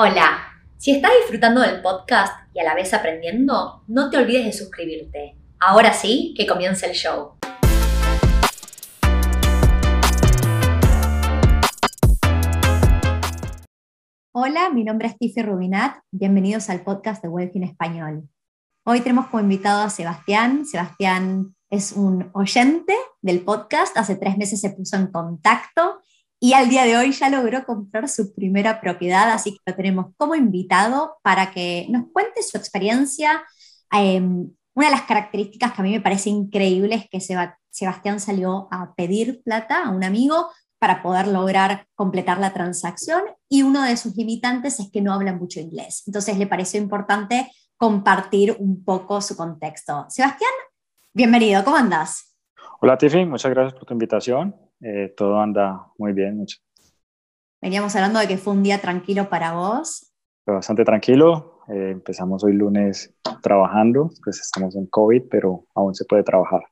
Hola, si estás disfrutando del podcast y a la vez aprendiendo, no te olvides de suscribirte. Ahora sí, que comience el show. Hola, mi nombre es Tiffy Rubinat. Bienvenidos al podcast de en Español. Hoy tenemos como invitado a Sebastián. Sebastián es un oyente del podcast. Hace tres meses se puso en contacto y al día de hoy ya logró comprar su primera propiedad, así que lo tenemos como invitado para que nos cuente su experiencia. Em, una de las características que a mí me parece increíble es que Sebastián salió a pedir plata a un amigo para poder lograr completar la transacción y uno de sus limitantes es que no habla mucho inglés. Entonces le pareció importante compartir un poco su contexto. Sebastián, bienvenido, ¿cómo andas? Hola Tiffy, muchas gracias por tu invitación. Eh, todo anda muy bien. Mucho. Veníamos hablando de que fue un día tranquilo para vos. Fue bastante tranquilo. Eh, empezamos hoy lunes trabajando, pues estamos en COVID, pero aún se puede trabajar.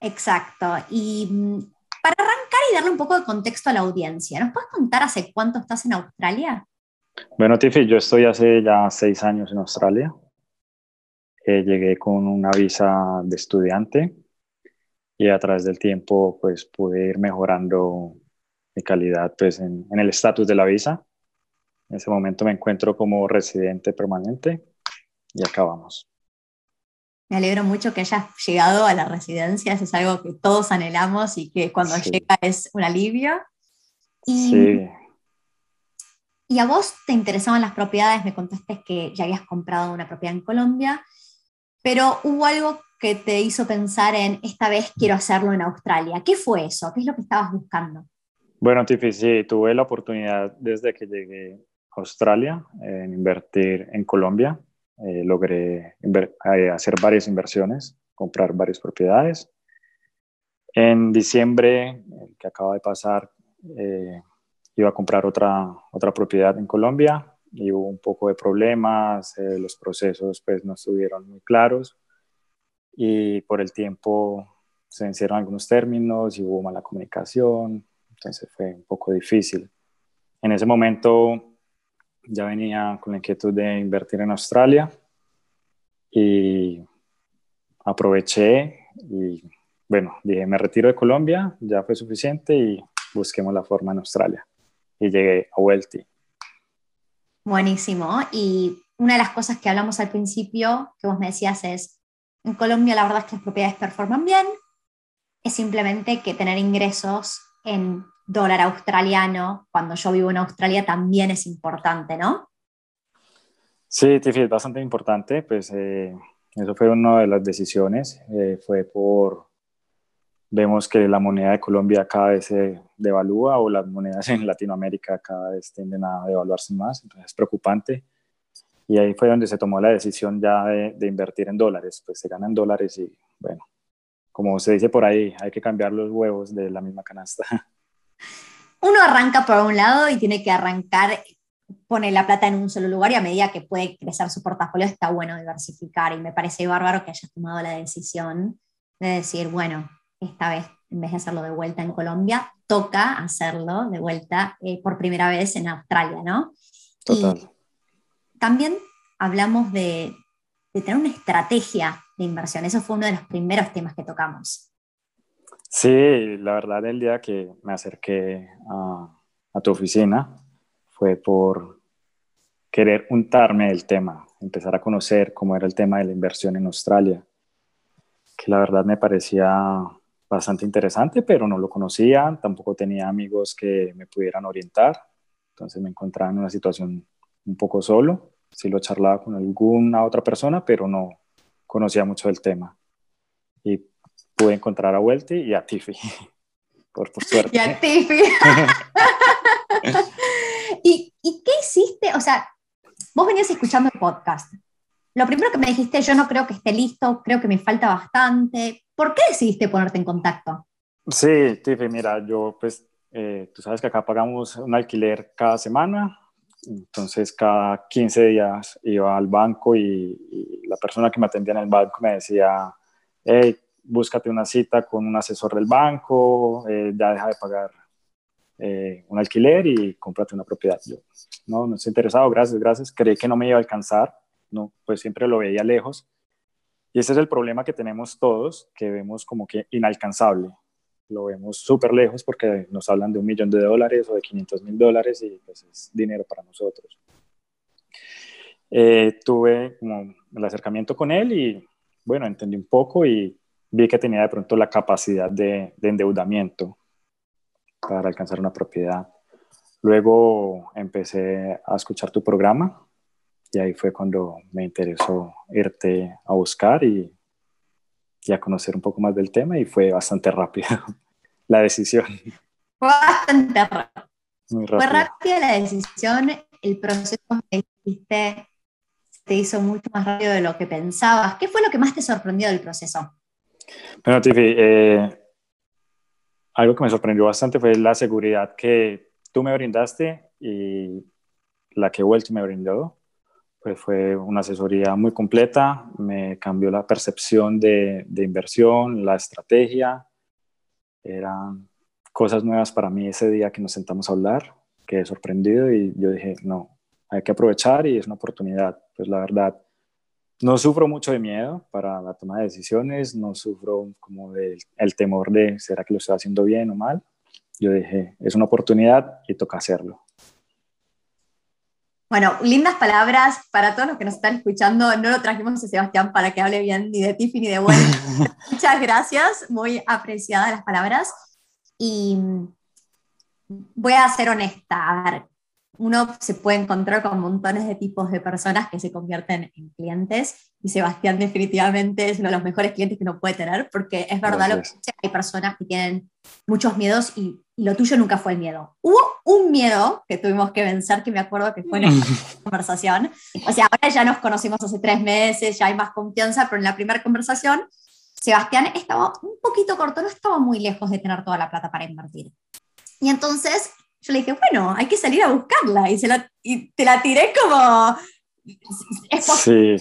Exacto. Y mm, para arrancar y darle un poco de contexto a la audiencia, ¿nos puedes contar hace cuánto estás en Australia? Bueno, Tiffy, yo estoy hace ya seis años en Australia. Eh, llegué con una visa de estudiante y a través del tiempo pues pude ir mejorando mi calidad pues en, el estatus de la visa. En ese momento me encuentro como residente permanente y acabamos. Me alegro mucho que hayas llegado a la residencia, eso es algo que todos anhelamos y que cuando llega es un alivio. Y, sí. y a vos te interesaban las propiedades, me contaste que ya habías comprado una propiedad en Colombia, pero hubo algo que te hizo pensar en esta vez quiero hacerlo en Australia? ¿Qué fue eso? ¿Qué es lo que estabas buscando? Bueno, Tiffy, sí, tuve la oportunidad desde que llegué a Australia en invertir en Colombia. Eh, logré eh, hacer varias inversiones, comprar varias propiedades. En diciembre, que acaba de pasar, eh, iba a comprar otra, otra propiedad en Colombia y hubo un poco de problemas, los procesos pues no estuvieron muy claros y por el tiempo se vencieron algunos términos y hubo mala comunicación, entonces fue un poco difícil. En ese momento ya venía con la inquietud de invertir en Australia y aproveché y bueno, dije, me retiro de Colombia, ya fue suficiente y busquemos la forma en Australia. Y llegué a Welty. Buenísimo. Y una de las cosas que hablamos al principio, que vos me decías, es en Colombia la verdad es que las propiedades performan bien, es simplemente que tener ingresos en dólar australiano cuando yo vivo en Australia también es importante, ¿no? Sí, Tiffy, es bastante importante, pues eh, eso fue una de las decisiones, eh, fue por, vemos que la moneda de Colombia cada vez se devalúa o las monedas en Latinoamérica cada vez tienden a devaluarse más, entonces es preocupante y ahí fue donde se tomó la decisión ya de, invertir en dólares, pues se ganan dólares y bueno, como se dice por ahí, hay que cambiar los huevos de la misma canasta. Uno arranca por un lado y tiene que arrancar, pone la plata en un solo lugar y a medida que puede crecer su portafolio está bueno diversificar y me parece bárbaro que hayas tomado la decisión de decir, bueno, esta vez en vez de hacerlo de vuelta en Colombia, toca hacerlo de vuelta eh, por primera vez en Australia, ¿no? Total también hablamos de, tener una estrategia de inversión. Eso fue uno de los primeros temas que tocamos. Sí, la verdad el día que me acerqué a, tu oficina fue por querer untarme del tema, empezar a conocer cómo era el tema de la inversión en Australia, que la verdad me parecía bastante interesante, pero no lo conocía, tampoco tenía amigos que me pudieran orientar, entonces me encontraba en una situación un poco solo. Sí lo charlaba con alguna otra persona, pero no conocía mucho del tema. Y pude encontrar a Welty y a Tiffy, por, suerte. Y a Tiffy. ¿Y, ¿Y qué hiciste? O sea, vos venías escuchando el podcast. Lo primero que me dijiste, yo no creo que esté listo, creo que me falta bastante. ¿Por qué decidiste ponerte en contacto? Sí, Tiffy, mira, yo pues, eh, tú sabes que acá pagamos un alquiler cada semana entonces, cada 15 días iba al banco y, la persona que me atendía en el banco me decía, hey, búscate una cita con un asesor del banco, eh, ya deja de pagar eh, un alquiler y cómprate una propiedad. Yo, no, no estoy interesado, gracias, gracias. Creí que no me iba a alcanzar, no, pues siempre lo veía lejos. Y ese es el problema que tenemos todos, que vemos como que inalcanzable. Lo vemos súper lejos porque nos hablan de un millón de dólares o de 500 mil dólares y pues es dinero para nosotros. Eh, tuve como el acercamiento con él y bueno, entendí un poco y vi que tenía de pronto la capacidad de, de endeudamiento para alcanzar una propiedad. Luego empecé a escuchar tu programa y ahí fue cuando me interesó irte a buscar y, y a conocer un poco más del tema y fue bastante rápido la decisión. Fue bastante rápido. Fue rápida la decisión, el proceso que hiciste te hizo mucho más rápido de lo que pensabas. ¿Qué fue lo que más te sorprendió del proceso? Bueno, Tiffy, eh, algo que me sorprendió bastante fue la seguridad que tú me brindaste y la que Welch me brindó. Pues fue una asesoría muy completa, me cambió la percepción de, inversión, la estrategia. Eran cosas nuevas para mí ese día que nos sentamos a hablar, quedé sorprendido y yo dije, no, hay que aprovechar y es una oportunidad. Pues la verdad, no sufro mucho de miedo para la toma de decisiones, no sufro como del el temor de, ¿será que lo estoy haciendo bien o mal? Yo dije, es una oportunidad y toca hacerlo. Bueno, lindas palabras para todos los que nos están escuchando. No lo trajimos a Sebastián para que hable bien ni de Tiffy ni de Bueno. Muchas gracias, muy apreciadas las palabras. Y voy a ser honesta, a ver, uno se puede encontrar con montones de tipos de personas que se convierten en clientes y Sebastián definitivamente es uno de los mejores clientes que uno puede tener porque es verdad lo que hay personas que tienen muchos miedos y, lo tuyo nunca fue el miedo. Hubo un miedo que tuvimos que vencer que me acuerdo que fue en esta conversación. O sea, ahora ya nos conocimos hace tres meses, ya hay más confianza, pero en la primera conversación Sebastián estaba un poquito corto, no estaba muy lejos de tener toda la plata para invertir. Y entonces yo le dije, bueno, hay que salir a buscarla. Y, se la, y te la tiré como... sí.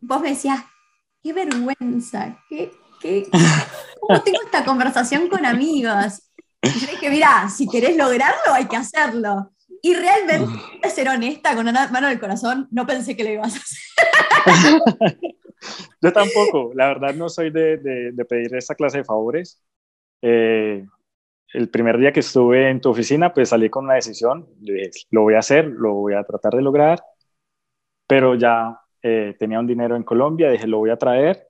Vos me decías, qué vergüenza, qué, qué, ¿cómo tengo esta conversación con amigos? Y yo le dije, mira, si querés lograrlo, hay que hacerlo. Y realmente, ser honesta, con una mano del corazón, no pensé que lo ibas a hacer. Yo tampoco, la verdad no soy de, de, de pedir esa clase de favores. Eh, el primer día que estuve en tu oficina, pues salí con una decisión, dije, lo voy a hacer, lo voy a tratar de lograr, pero ya eh, tenía un dinero en Colombia, dije, lo voy a traer,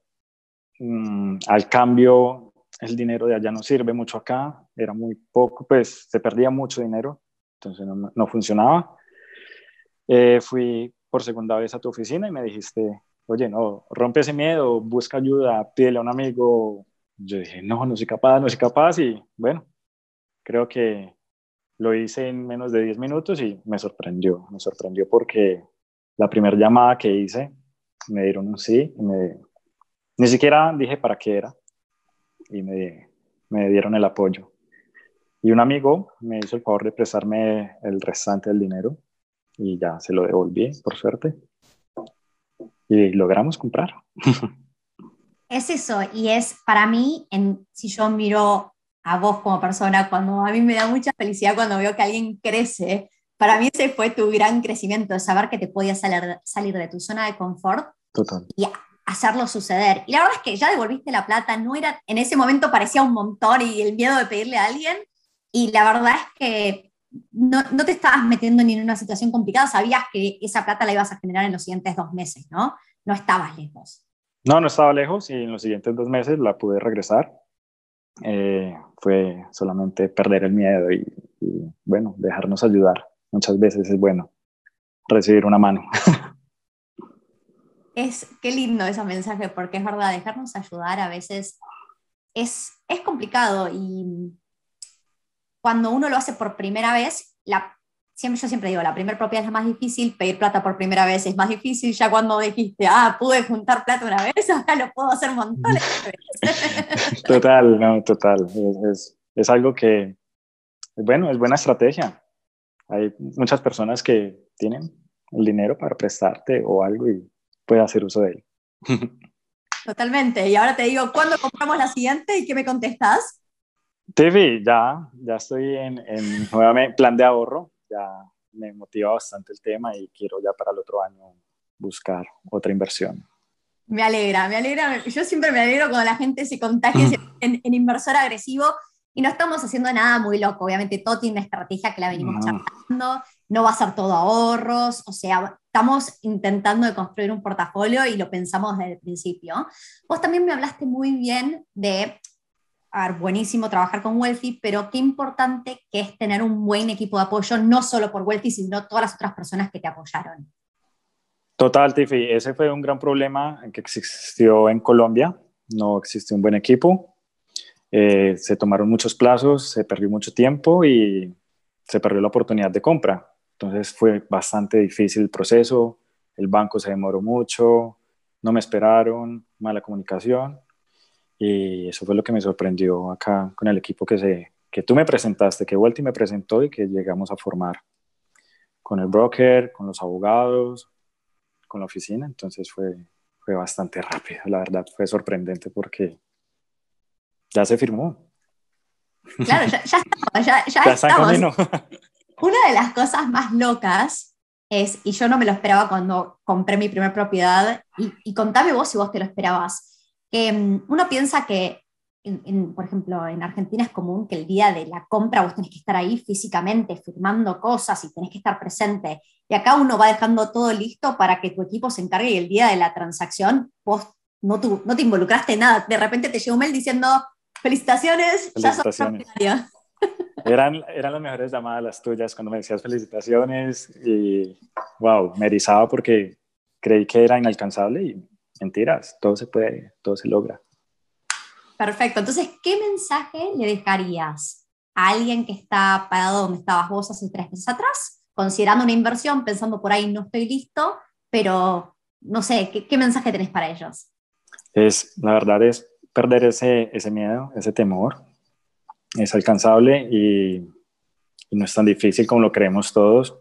mm, al cambio el dinero de allá no sirve mucho acá, era muy poco, pues se perdía mucho dinero, entonces no, funcionaba. Eh, fui por segunda vez a tu oficina y me dijiste, oye, no, rompe ese miedo, busca ayuda, pídele a un amigo. Yo dije, no, no soy capaz, no soy capaz y bueno, Creo que lo hice en menos de 10 minutos y me sorprendió. Me sorprendió porque la primera llamada que hice me dieron un sí. me, ni siquiera dije para qué era y me, me dieron el apoyo. Y un amigo me hizo el favor de prestarme el restante del dinero y ya se lo devolví, por suerte. Y logramos comprar. Es eso, y es para mí, en, si yo miro a vos como persona, cuando a mí me da mucha felicidad cuando veo que alguien crece. Para mí ese fue tu gran crecimiento, de saber que te podías salir, salir de tu zona de confort y hacerlo suceder. Y la verdad es que ya devolviste la plata, no era, en ese momento parecía un montón y el miedo de pedirle a alguien, y la verdad es que no, no, te estabas metiendo ni en una situación complicada, sabías que esa plata la ibas a generar en los siguientes dos meses, ¿no? No estabas lejos. No, no estaba lejos y en los siguientes dos meses la pude regresar. Eh, fue solamente perder el miedo y, bueno, dejarnos ayudar. Muchas veces es bueno recibir una mano. Es, qué lindo ese mensaje, porque es verdad, dejarnos ayudar a veces es, es complicado y cuando uno lo hace por primera vez, la, siempre, yo siempre digo, la primera propiedad es la más difícil, pedir plata por primera vez es más difícil, ya cuando dijiste, ah, pude juntar plata una vez, ahora lo puedo hacer montones de veces. Total, no, total. Es, es, algo que, bueno, es buena estrategia. Hay muchas personas que tienen el dinero para prestarte o algo y puede hacer uso de él. Totalmente. Y ahora te digo, ¿cuándo compramos la siguiente? ¿Y qué me contestas? TV, ya, ya estoy en, en nuevamente plan de ahorro, ya me motiva bastante el tema y quiero ya para el otro año buscar otra inversión. Me alegra, me alegra. Yo siempre me alegro cuando la gente se contagia en, en inversor agresivo y no estamos haciendo nada muy loco. Obviamente todo tiene una estrategia que la venimos no. charlando, no va a ser todo ahorros, o sea, estamos intentando de construir un portafolio y lo pensamos desde el principio. Vos también me hablaste muy bien de, a ver, buenísimo trabajar con Wealthy, pero qué importante que es tener un buen equipo de apoyo, no solo por Wealthy, sino todas las otras personas que te apoyaron. Total, Tiffy, ese fue un gran problema que existió en Colombia. No existió un buen equipo. Eh, se tomaron muchos plazos, se perdió mucho tiempo y se perdió la oportunidad de compra. Entonces fue bastante difícil el proceso. El banco se demoró mucho, no me esperaron, mala comunicación. Y eso fue lo que me sorprendió acá con el equipo que, se, que tú me presentaste, que Welty me presentó y que llegamos a formar con el broker, con los abogados, con la oficina, entonces fue, fue bastante rápido, la verdad, fue sorprendente porque ya se firmó. Claro, ya, ya estamos, ya, ya, ya estamos. Una de las cosas más locas es, y yo no me lo esperaba cuando compré mi primera propiedad, y, y contame vos si vos te lo esperabas, um, uno piensa que en, en, por ejemplo, en Argentina es común que el día de la compra vos tenés que estar ahí físicamente firmando cosas y tenés que estar presente. Y acá uno va dejando todo listo para que tu equipo se encargue y el día de la transacción vos no, tu, no te involucraste en nada. De repente te llega un mail diciendo, felicitaciones, felicitaciones. ya sos eran, eran las mejores llamadas las tuyas cuando me decías felicitaciones y wow, me erizaba porque creí que era inalcanzable y mentiras, todo se puede, todo se logra. Perfecto. Entonces, ¿qué mensaje le dejarías a alguien que está parado donde estabas vos hace tres meses atrás, considerando una inversión, pensando por ahí no estoy listo, pero no sé, ¿qué, qué mensaje tenés para ellos? Es, la verdad es perder ese, ese miedo, ese temor. Es alcanzable y, y, no es tan difícil como lo creemos todos.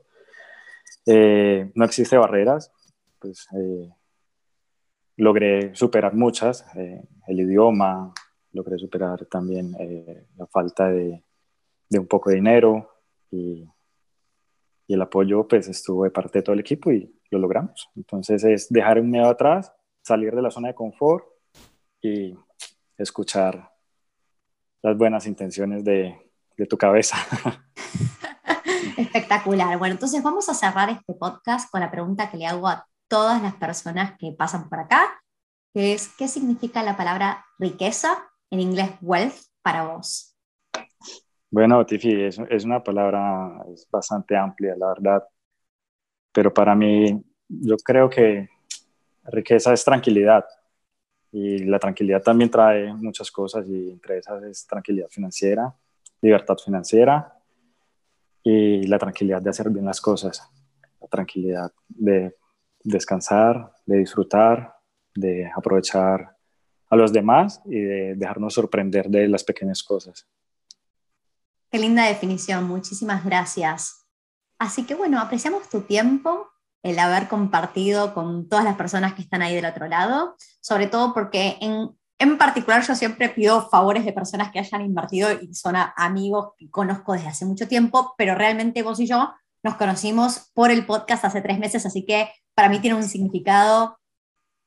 Eh, no existe barreras, pues eh, logré superar muchas, eh, el idioma, logré superar también eh, la falta de, de, un poco de dinero y, y, el apoyo pues estuvo de parte de todo el equipo y lo logramos. Entonces es dejar un miedo atrás, salir de la zona de confort y escuchar las buenas intenciones de, de tu cabeza. Espectacular. Bueno, entonces vamos a cerrar este podcast con la pregunta que le hago a todas las personas que pasan por acá, que es, ¿qué significa la palabra riqueza en inglés wealth para vos? Bueno, Tiffy, es, es una palabra es bastante amplia, la verdad. Pero para mí, yo creo que riqueza es tranquilidad. Y la tranquilidad también trae muchas cosas y entre esas es tranquilidad financiera, libertad financiera y la tranquilidad de hacer bien las cosas, la tranquilidad de descansar, de disfrutar, de aprovechar a los demás y de dejarnos sorprender de las pequeñas cosas. Qué linda definición, muchísimas gracias. Así que bueno, apreciamos tu tiempo, el haber compartido con todas las personas que están ahí del otro lado, sobre todo porque en, en particular yo siempre pido favores de personas que hayan invertido y son a, amigos que conozco desde hace mucho tiempo, pero realmente vos y yo nos conocimos por el podcast hace tres meses, así que para mí tiene un significado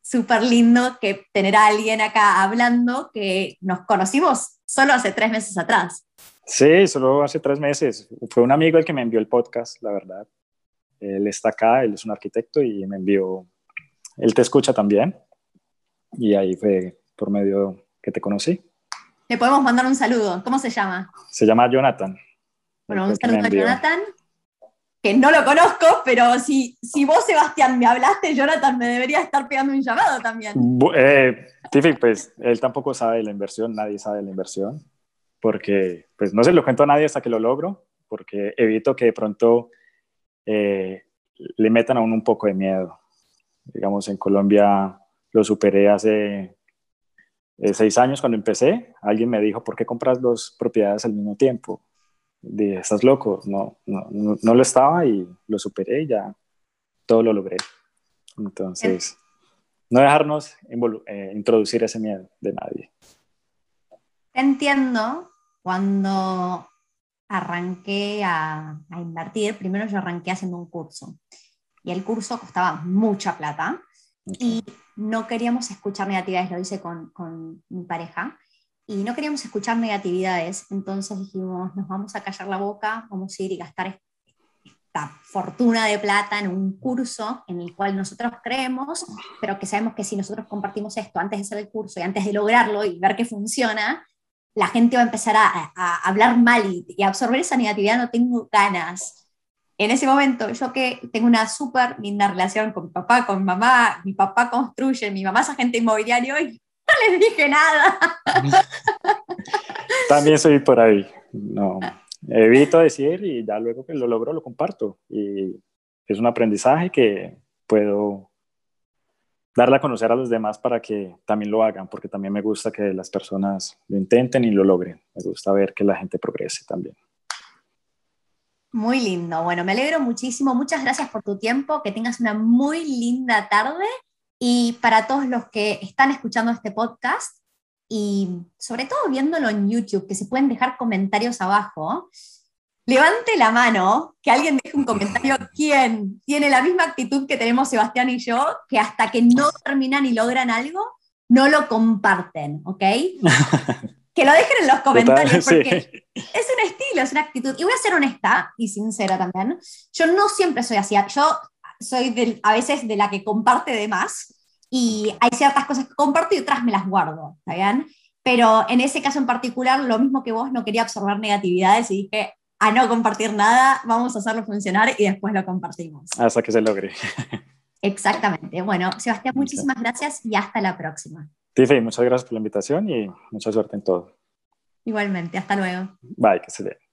súper lindo que tener a alguien acá hablando que nos conocimos solo hace tres meses atrás. Sí, solo hace tres meses. Fue un amigo el que me envió el podcast, la verdad. Él está acá, él es un arquitecto y me envió, él te escucha también. Y ahí fue por medio que te conocí. Le podemos mandar un saludo. ¿Cómo se llama? Se llama Jonathan. Bueno, un saludo a Jonathan que no lo conozco, pero si, si vos, Sebastián, me hablaste, Jonathan me debería estar pegando un llamado también. Eh, Tiffy, pues él tampoco sabe de la inversión, nadie sabe de la inversión, porque pues no se lo cuento a nadie hasta que lo logro, porque evito que de pronto eh, le metan a uno un poco de miedo. Digamos, en Colombia lo superé hace eh, seis años cuando empecé. Alguien me dijo, ¿por qué compras dos propiedades al mismo tiempo? Dije, estás loco, no, no, no, lo estaba y lo superé y ya todo lo logré. Entonces, no dejarnos eh, introducir ese miedo de nadie. Entiendo, cuando arranqué a, invertir, primero yo arranqué haciendo un curso y el curso costaba mucha plata y no queríamos escuchar negatividades, lo hice con, con mi pareja, y no queríamos escuchar negatividades, entonces dijimos, nos vamos a callar la boca, vamos a ir y gastar esta fortuna de plata en un curso en el cual nosotros creemos, pero que sabemos que si nosotros compartimos esto antes de hacer el curso y antes de lograrlo y ver que funciona, la gente va a empezar a, hablar mal y, y, absorber esa negatividad, no tengo ganas. En ese momento, yo que tengo una súper linda relación con mi papá, con mi mamá, mi papá construye, mi mamá es agente inmobiliario y no les dije nada. También soy por ahí. No, evito decir y ya luego que lo logro lo comparto. Y es un aprendizaje que puedo darle a conocer a los demás para que también lo hagan, porque también me gusta que las personas lo intenten y lo logren. Me gusta ver que la gente progrese también. Muy lindo. Bueno, me alegro muchísimo. Muchas gracias por tu tiempo. Que tengas una muy linda tarde. Y para todos los que están escuchando este podcast, y sobre todo viéndolo en YouTube, que se pueden dejar comentarios abajo, levante la mano, que alguien deje un comentario, ¿quién tiene la misma actitud que tenemos Sebastián y yo, que hasta que no terminan y logran algo, no lo comparten, ¿ok? que lo dejen en los comentarios, porque es un estilo, es una actitud. Y voy a ser honesta y sincera también, yo no siempre soy así, yo soy a veces de la que comparte de más, y hay ciertas cosas que comparto y otras me las guardo, ¿está bien? Pero en ese caso en particular, lo mismo que vos, no quería absorber negatividades y dije, a no compartir nada, vamos a hacerlo funcionar y después lo compartimos. Hasta que se logre. Exactamente. Bueno, Sebastián, muchísimas gracias y hasta la próxima. Tiffy, muchas gracias por la invitación y mucha suerte en todo. Igualmente, hasta luego. Bye, que se dé.